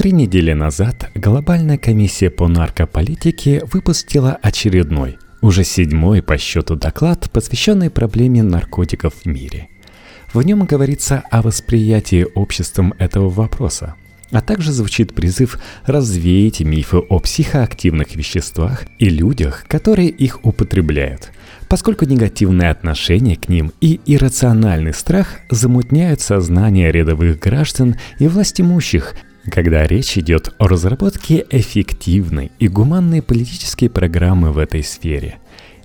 Три недели назад Глобальная комиссия по наркополитике выпустила очередной, уже седьмой по счету доклад, посвященный проблеме наркотиков в мире. В нем говорится о восприятии обществом этого вопроса, а также звучит призыв развеять мифы о психоактивных веществах и людях, которые их употребляют, поскольку негативное отношение к ним и иррациональный страх замутняют сознание рядовых граждан и властимущих, когда речь идет о разработке эффективной и гуманной политической программы в этой сфере.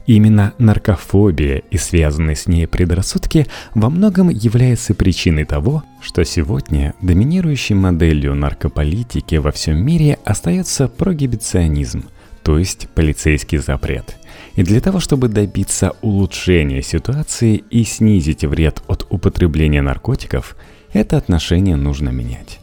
Именно наркофобия и связанные с ней предрассудки во многом являются причиной того, что сегодня доминирующей моделью наркополитики во всем мире остается прогибиционизм, то есть полицейский запрет. И для того, чтобы добиться улучшения ситуации и снизить вред от употребления наркотиков, это отношение нужно менять.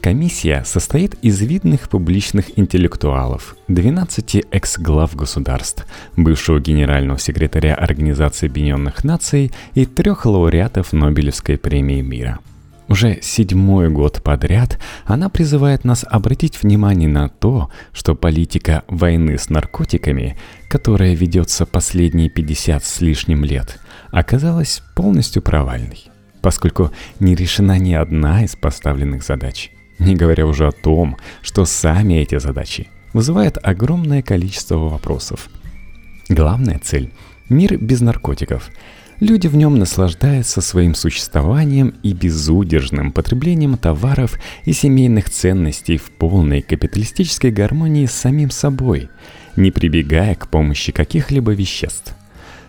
Комиссия состоит из видных публичных интеллектуалов, 12 экс-глав государств, бывшего генерального секретаря Организации Объединенных Наций и трех лауреатов Нобелевской премии мира. Уже седьмой год подряд она призывает нас обратить внимание на то, что политика войны с наркотиками, которая ведется последние 50 с лишним лет, оказалась полностью провальной, поскольку не решена ни одна из поставленных задач – не говоря уже о том, что сами эти задачи вызывают огромное количество вопросов. Главная цель – мир без наркотиков. Люди в нем наслаждаются своим существованием и безудержным потреблением товаров и семейных ценностей в полной капиталистической гармонии с самим собой, не прибегая к помощи каких-либо веществ.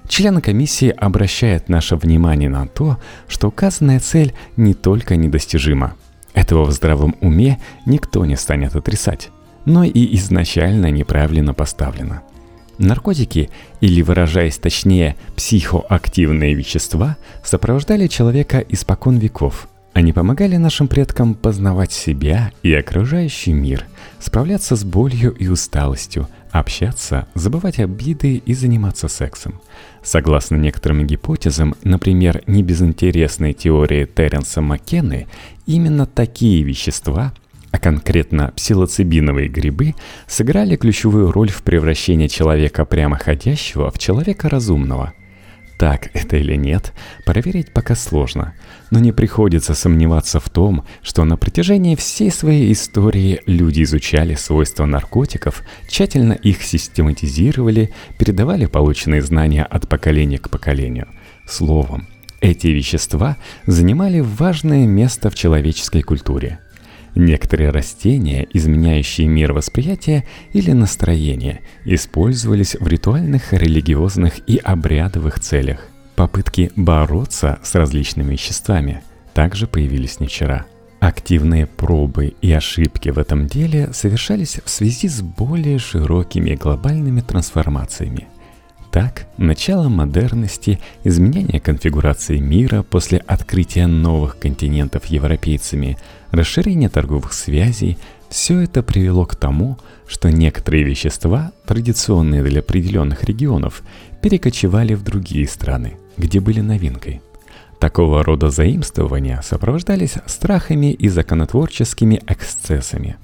Члены комиссии обращают наше внимание на то, что указанная цель не только недостижима – этого в здравом уме никто не станет отрицать, но и изначально неправильно поставлено. Наркотики, или выражаясь точнее, психоактивные вещества, сопровождали человека испокон веков. Они помогали нашим предкам познавать себя и окружающий мир, справляться с болью и усталостью, общаться, забывать обиды и заниматься сексом. Согласно некоторым гипотезам, например, небезынтересной теории Терренса Маккены, именно такие вещества, а конкретно псилоцибиновые грибы, сыграли ключевую роль в превращении человека прямоходящего в человека разумного – так это или нет, проверить пока сложно, но не приходится сомневаться в том, что на протяжении всей своей истории люди изучали свойства наркотиков, тщательно их систематизировали, передавали полученные знания от поколения к поколению. Словом, эти вещества занимали важное место в человеческой культуре – Некоторые растения, изменяющие мир восприятия или настроения, использовались в ритуальных, религиозных и обрядовых целях. Попытки бороться с различными веществами также появились не вчера. Активные пробы и ошибки в этом деле совершались в связи с более широкими глобальными трансформациями – так, начало модерности, изменение конфигурации мира после открытия новых континентов европейцами, расширение торговых связей – все это привело к тому, что некоторые вещества, традиционные для определенных регионов, перекочевали в другие страны, где были новинкой. Такого рода заимствования сопровождались страхами и законотворческими эксцессами.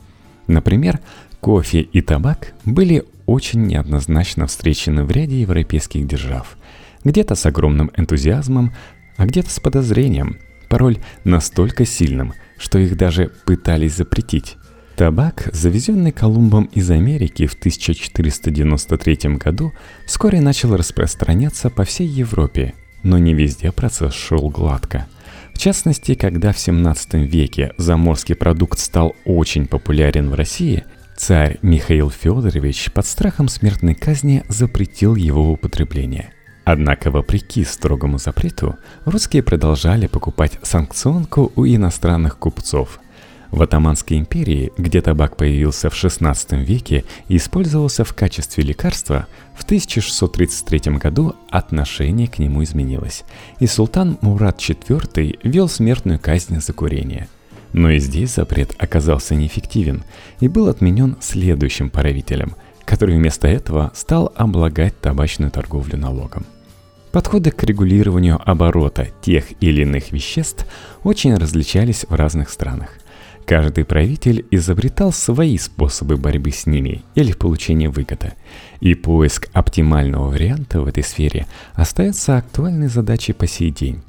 Например, кофе и табак были очень неоднозначно встречены в ряде европейских держав. Где-то с огромным энтузиазмом, а где-то с подозрением. Пароль настолько сильным, что их даже пытались запретить. Табак, завезенный Колумбом из Америки в 1493 году, вскоре начал распространяться по всей Европе, но не везде процесс шел гладко. В частности, когда в 17 веке заморский продукт стал очень популярен в России – Царь Михаил Федорович под страхом смертной казни запретил его употребление. Однако, вопреки строгому запрету, русские продолжали покупать санкционку у иностранных купцов. В Атаманской империи, где табак появился в XVI веке и использовался в качестве лекарства, в 1633 году отношение к нему изменилось, и султан Мурат IV вел смертную казнь за курение – но и здесь запрет оказался неэффективен и был отменен следующим правителем, который вместо этого стал облагать табачную торговлю налогом. Подходы к регулированию оборота тех или иных веществ очень различались в разных странах. Каждый правитель изобретал свои способы борьбы с ними или получения выгоды. И поиск оптимального варианта в этой сфере остается актуальной задачей по сей день.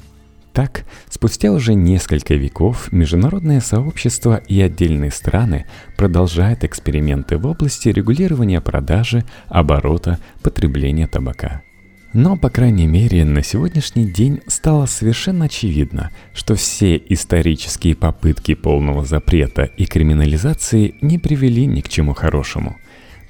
Так, спустя уже несколько веков международное сообщество и отдельные страны продолжают эксперименты в области регулирования продажи, оборота, потребления табака. Но, по крайней мере, на сегодняшний день стало совершенно очевидно, что все исторические попытки полного запрета и криминализации не привели ни к чему хорошему.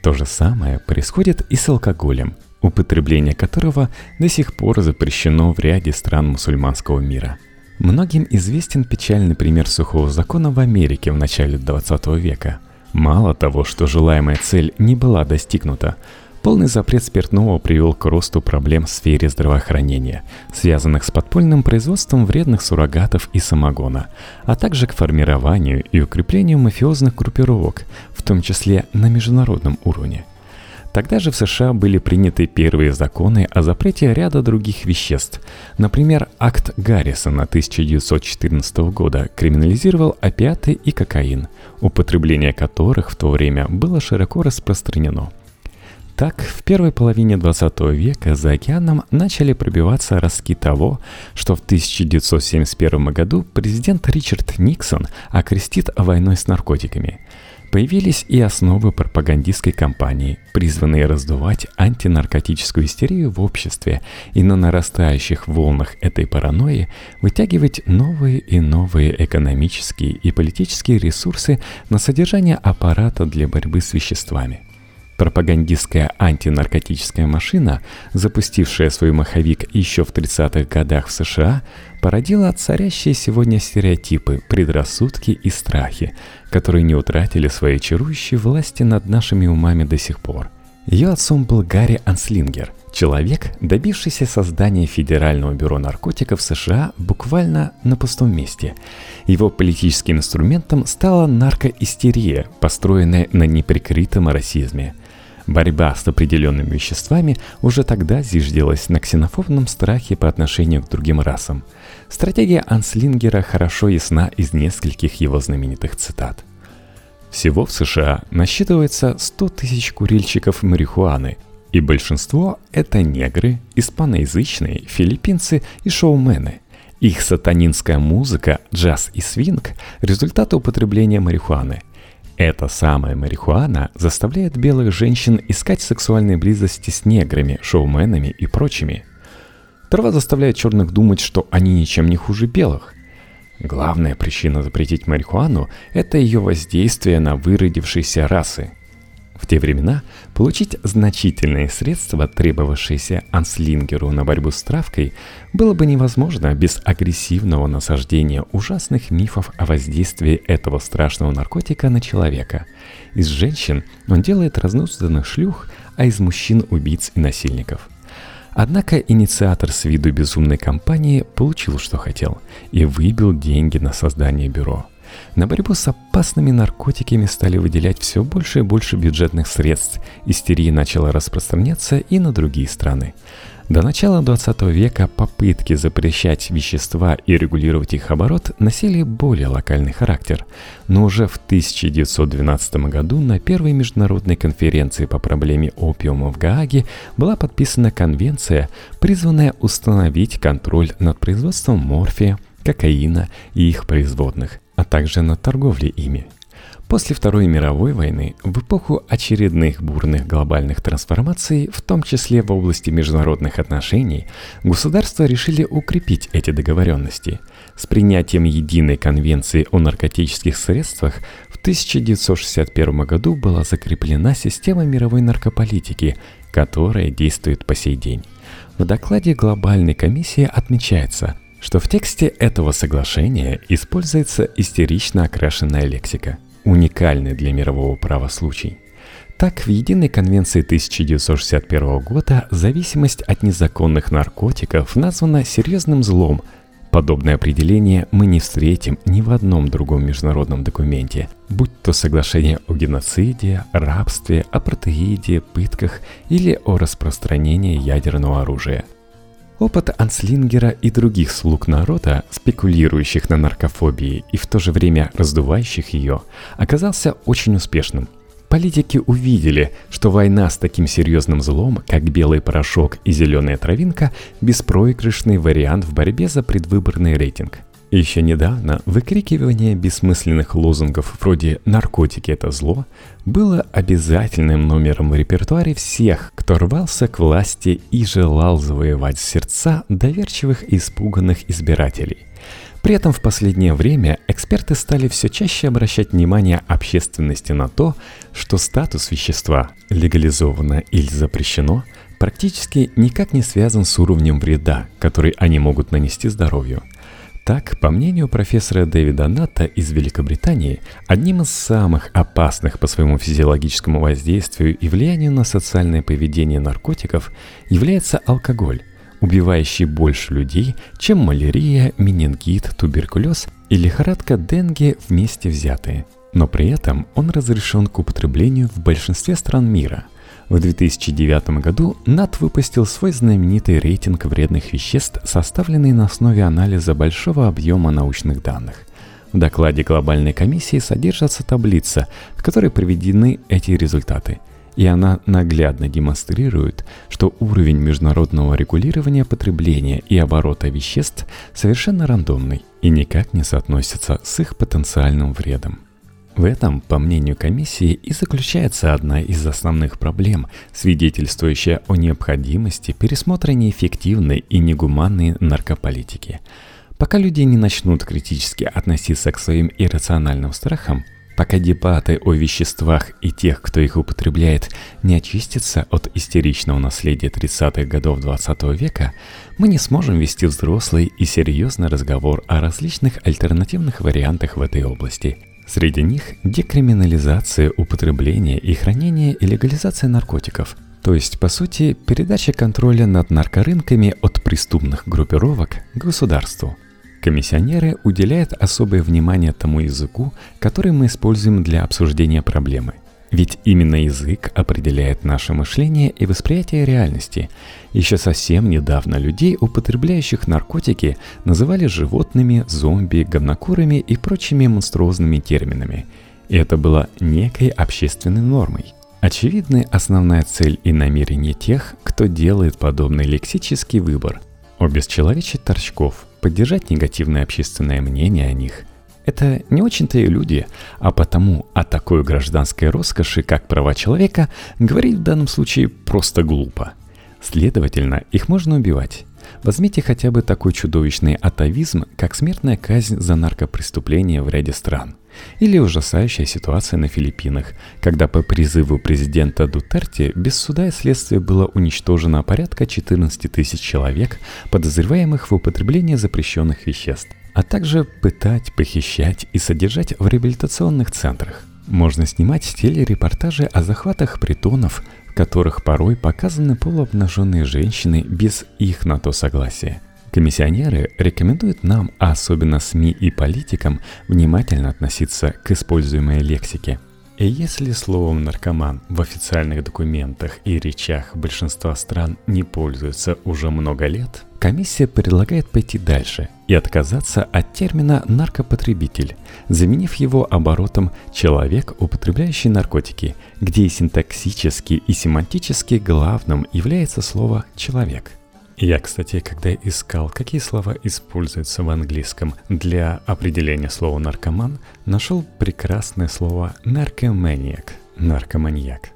То же самое происходит и с алкоголем, употребление которого до сих пор запрещено в ряде стран мусульманского мира. Многим известен печальный пример сухого закона в Америке в начале 20 века. Мало того, что желаемая цель не была достигнута, Полный запрет спиртного привел к росту проблем в сфере здравоохранения, связанных с подпольным производством вредных суррогатов и самогона, а также к формированию и укреплению мафиозных группировок, в том числе на международном уровне. Тогда же в США были приняты первые законы о запрете ряда других веществ. Например, акт Гаррисона 1914 года криминализировал опиаты и кокаин, употребление которых в то время было широко распространено – так, в первой половине 20 века за океаном начали пробиваться ростки того, что в 1971 году президент Ричард Никсон окрестит войной с наркотиками. Появились и основы пропагандистской кампании, призванные раздувать антинаркотическую истерию в обществе и на нарастающих волнах этой паранойи вытягивать новые и новые экономические и политические ресурсы на содержание аппарата для борьбы с веществами – Пропагандистская антинаркотическая машина, запустившая свой маховик еще в 30-х годах в США, породила царящие сегодня стереотипы, предрассудки и страхи, которые не утратили своей чарующей власти над нашими умами до сих пор. Ее отцом был Гарри Анслингер, человек, добившийся создания Федерального бюро наркотиков США буквально на пустом месте. Его политическим инструментом стала наркоистерия, построенная на неприкрытом расизме – Борьба с определенными веществами уже тогда зиждилась на ксенофобном страхе по отношению к другим расам. Стратегия Анслингера хорошо ясна из нескольких его знаменитых цитат. Всего в США насчитывается 100 тысяч курильщиков марихуаны, и большинство – это негры, испаноязычные, филиппинцы и шоумены. Их сатанинская музыка, джаз и свинг – результат употребления марихуаны – эта самая марихуана заставляет белых женщин искать сексуальной близости с неграми, шоуменами и прочими. Трава заставляет черных думать, что они ничем не хуже белых. Главная причина запретить марихуану – это ее воздействие на выродившиеся расы – в те времена получить значительные средства, требовавшиеся анслингеру на борьбу с травкой, было бы невозможно без агрессивного насаждения ужасных мифов о воздействии этого страшного наркотика на человека. Из женщин он делает разнузданных шлюх, а из мужчин – убийц и насильников. Однако инициатор с виду безумной кампании получил, что хотел, и выбил деньги на создание бюро – на борьбу с опасными наркотиками стали выделять все больше и больше бюджетных средств. Истерия начала распространяться и на другие страны. До начала 20 века попытки запрещать вещества и регулировать их оборот носили более локальный характер. Но уже в 1912 году на первой международной конференции по проблеме опиума в Гааге была подписана конвенция, призванная установить контроль над производством морфия, кокаина и их производных а также над торговлей ими. После Второй мировой войны, в эпоху очередных бурных глобальных трансформаций, в том числе в области международных отношений, государства решили укрепить эти договоренности. С принятием единой конвенции о наркотических средствах в 1961 году была закреплена система мировой наркополитики, которая действует по сей день. В докладе глобальной комиссии отмечается – что в тексте этого соглашения используется истерично окрашенная лексика, уникальный для мирового права случай. Так, в Единой конвенции 1961 года зависимость от незаконных наркотиков названа серьезным злом. Подобное определение мы не встретим ни в одном другом международном документе, будь то соглашение о геноциде, рабстве, апартеиде, пытках или о распространении ядерного оружия – Опыт Анслингера и других слуг народа, спекулирующих на наркофобии и в то же время раздувающих ее, оказался очень успешным. Политики увидели, что война с таким серьезным злом, как белый порошок и зеленая травинка, беспроигрышный вариант в борьбе за предвыборный рейтинг – еще недавно выкрикивание бессмысленных лозунгов вроде «наркотики – это зло» было обязательным номером в репертуаре всех, кто рвался к власти и желал завоевать сердца доверчивых и испуганных избирателей. При этом в последнее время эксперты стали все чаще обращать внимание общественности на то, что статус вещества, легализовано или запрещено, практически никак не связан с уровнем вреда, который они могут нанести здоровью – так, по мнению профессора Дэвида Ната из Великобритании, одним из самых опасных по своему физиологическому воздействию и влиянию на социальное поведение наркотиков является алкоголь, убивающий больше людей, чем малярия, менингит, туберкулез и лихорадка Денге вместе взятые. Но при этом он разрешен к употреблению в большинстве стран мира – в 2009 году НАТ выпустил свой знаменитый рейтинг вредных веществ, составленный на основе анализа большого объема научных данных. В докладе глобальной комиссии содержится таблица, в которой приведены эти результаты. И она наглядно демонстрирует, что уровень международного регулирования потребления и оборота веществ совершенно рандомный и никак не соотносится с их потенциальным вредом. В этом, по мнению комиссии, и заключается одна из основных проблем, свидетельствующая о необходимости пересмотра неэффективной и негуманной наркополитики. Пока люди не начнут критически относиться к своим иррациональным страхам, пока дебаты о веществах и тех, кто их употребляет, не очистятся от истеричного наследия 30-х годов 20 века, мы не сможем вести взрослый и серьезный разговор о различных альтернативных вариантах в этой области – Среди них декриминализация употребления и хранения и легализация наркотиков, то есть, по сути, передача контроля над наркорынками от преступных группировок государству. Комиссионеры уделяют особое внимание тому языку, который мы используем для обсуждения проблемы – ведь именно язык определяет наше мышление и восприятие реальности. Еще совсем недавно людей, употребляющих наркотики, называли животными, зомби, говнокурами и прочими монструозными терминами. И это было некой общественной нормой. Очевидна основная цель и намерение тех, кто делает подобный лексический выбор – обесчеловечить торчков, поддержать негативное общественное мнение о них – это не очень-то и люди, а потому о такой гражданской роскоши, как права человека, говорить в данном случае просто глупо. Следовательно, их можно убивать. Возьмите хотя бы такой чудовищный атовизм, как смертная казнь за наркопреступления в ряде стран. Или ужасающая ситуация на Филиппинах, когда по призыву президента Дутерти без суда и следствия было уничтожено порядка 14 тысяч человек, подозреваемых в употреблении запрещенных веществ а также пытать, похищать и содержать в реабилитационных центрах. Можно снимать телерепортажи о захватах притонов, в которых порой показаны полуобнаженные женщины без их на то согласия. Комиссионеры рекомендуют нам, а особенно СМИ и политикам, внимательно относиться к используемой лексике – и если словом «наркоман» в официальных документах и речах большинства стран не пользуется уже много лет, комиссия предлагает пойти дальше и отказаться от термина «наркопотребитель», заменив его оборотом «человек, употребляющий наркотики», где и синтаксически, и семантически главным является слово «человек». Я, кстати, когда искал, какие слова используются в английском для определения слова «наркоман», нашел прекрасное слово «наркоманиак» – «наркоманьяк».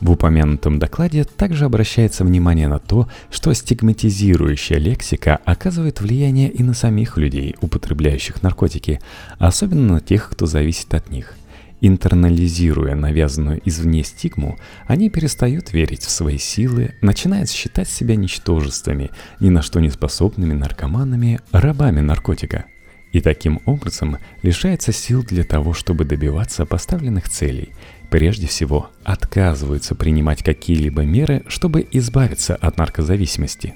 В упомянутом докладе также обращается внимание на то, что стигматизирующая лексика оказывает влияние и на самих людей, употребляющих наркотики, особенно на тех, кто зависит от них – Интернализируя навязанную извне стигму, они перестают верить в свои силы, начинают считать себя ничтожествами, ни на что не способными наркоманами, рабами наркотика. И таким образом лишается сил для того, чтобы добиваться поставленных целей. Прежде всего, отказываются принимать какие-либо меры, чтобы избавиться от наркозависимости.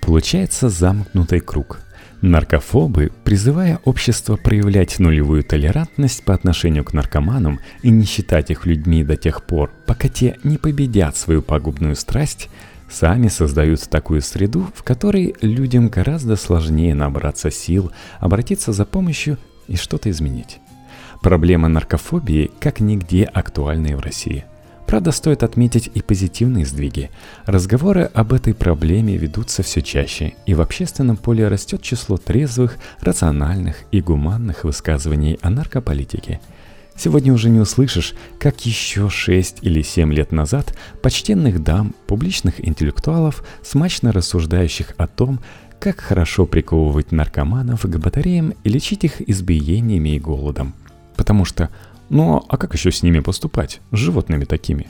Получается замкнутый круг – Наркофобы, призывая общество проявлять нулевую толерантность по отношению к наркоманам и не считать их людьми до тех пор, пока те не победят свою пагубную страсть, сами создают такую среду, в которой людям гораздо сложнее набраться сил, обратиться за помощью и что-то изменить. Проблема наркофобии как нигде актуальна в России. Правда, стоит отметить и позитивные сдвиги. Разговоры об этой проблеме ведутся все чаще, и в общественном поле растет число трезвых, рациональных и гуманных высказываний о наркополитике. Сегодня уже не услышишь, как еще 6 или 7 лет назад почтенных дам, публичных интеллектуалов, смачно рассуждающих о том, как хорошо приковывать наркоманов к батареям и лечить их избиениями и голодом. Потому что ну а как еще с ними поступать, с животными такими?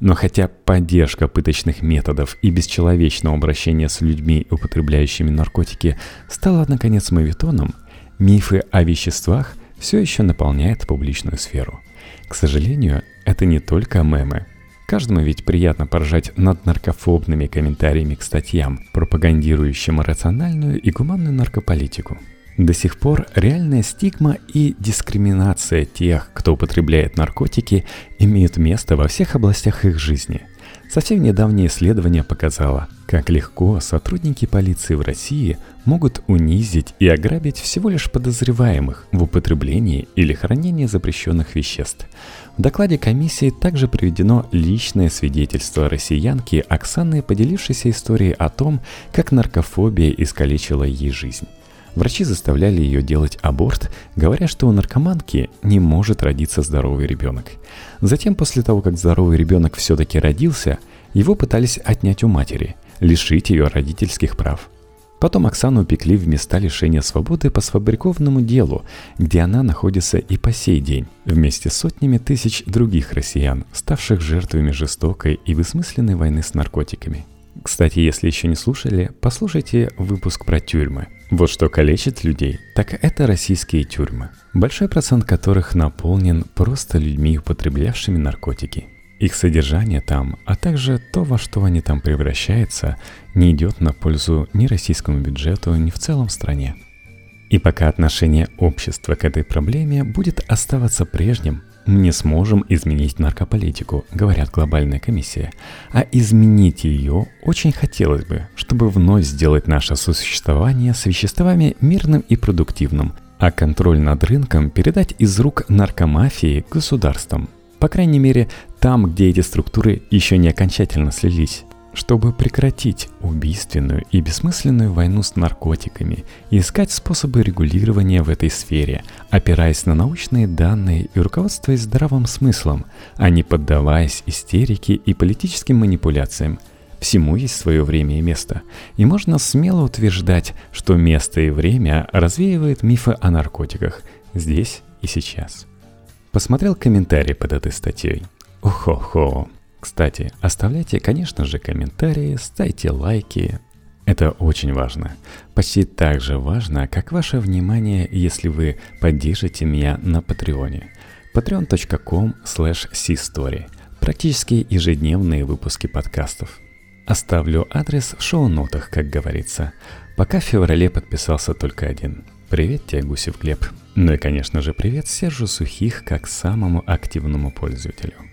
Но хотя поддержка пыточных методов и бесчеловечного обращения с людьми, употребляющими наркотики, стала наконец мавитоном, мифы о веществах все еще наполняют публичную сферу. К сожалению, это не только мемы. Каждому ведь приятно поржать над наркофобными комментариями к статьям, пропагандирующим рациональную и гуманную наркополитику. До сих пор реальная стигма и дискриминация тех, кто употребляет наркотики, имеют место во всех областях их жизни. Совсем недавнее исследование показало, как легко сотрудники полиции в России могут унизить и ограбить всего лишь подозреваемых в употреблении или хранении запрещенных веществ. В докладе комиссии также приведено личное свидетельство россиянки Оксаны, поделившейся историей о том, как наркофобия искалечила ей жизнь. Врачи заставляли ее делать аборт, говоря, что у наркоманки не может родиться здоровый ребенок. Затем, после того, как здоровый ребенок все-таки родился, его пытались отнять у матери, лишить ее родительских прав. Потом Оксану упекли в места лишения свободы по сфабрикованному делу, где она находится и по сей день, вместе с сотнями тысяч других россиян, ставших жертвами жестокой и бессмысленной войны с наркотиками. Кстати, если еще не слушали, послушайте выпуск про тюрьмы. Вот что калечит людей, так это российские тюрьмы, большой процент которых наполнен просто людьми, употреблявшими наркотики. Их содержание там, а также то, во что они там превращаются, не идет на пользу ни российскому бюджету, ни в целом стране. И пока отношение общества к этой проблеме будет оставаться прежним, не сможем изменить наркополитику, говорят глобальная комиссия. А изменить ее очень хотелось бы, чтобы вновь сделать наше сосуществование с веществами мирным и продуктивным, а контроль над рынком передать из рук наркомафии государствам. По крайней мере, там, где эти структуры еще не окончательно слились чтобы прекратить убийственную и бессмысленную войну с наркотиками и искать способы регулирования в этой сфере, опираясь на научные данные и руководствуясь здравым смыслом, а не поддаваясь истерике и политическим манипуляциям. Всему есть свое время и место, и можно смело утверждать, что место и время развеивает мифы о наркотиках здесь и сейчас. Посмотрел комментарий под этой статьей. Ухо-хо. Кстати, оставляйте, конечно же, комментарии, ставьте лайки. Это очень важно. Почти так же важно, как ваше внимание, если вы поддержите меня на Патреоне. patreon.com slash Практически ежедневные выпуски подкастов. Оставлю адрес в шоу-нотах, как говорится. Пока в феврале подписался только один. Привет тебе, Гусев Глеб. Ну и, конечно же, привет Сержу Сухих, как самому активному пользователю.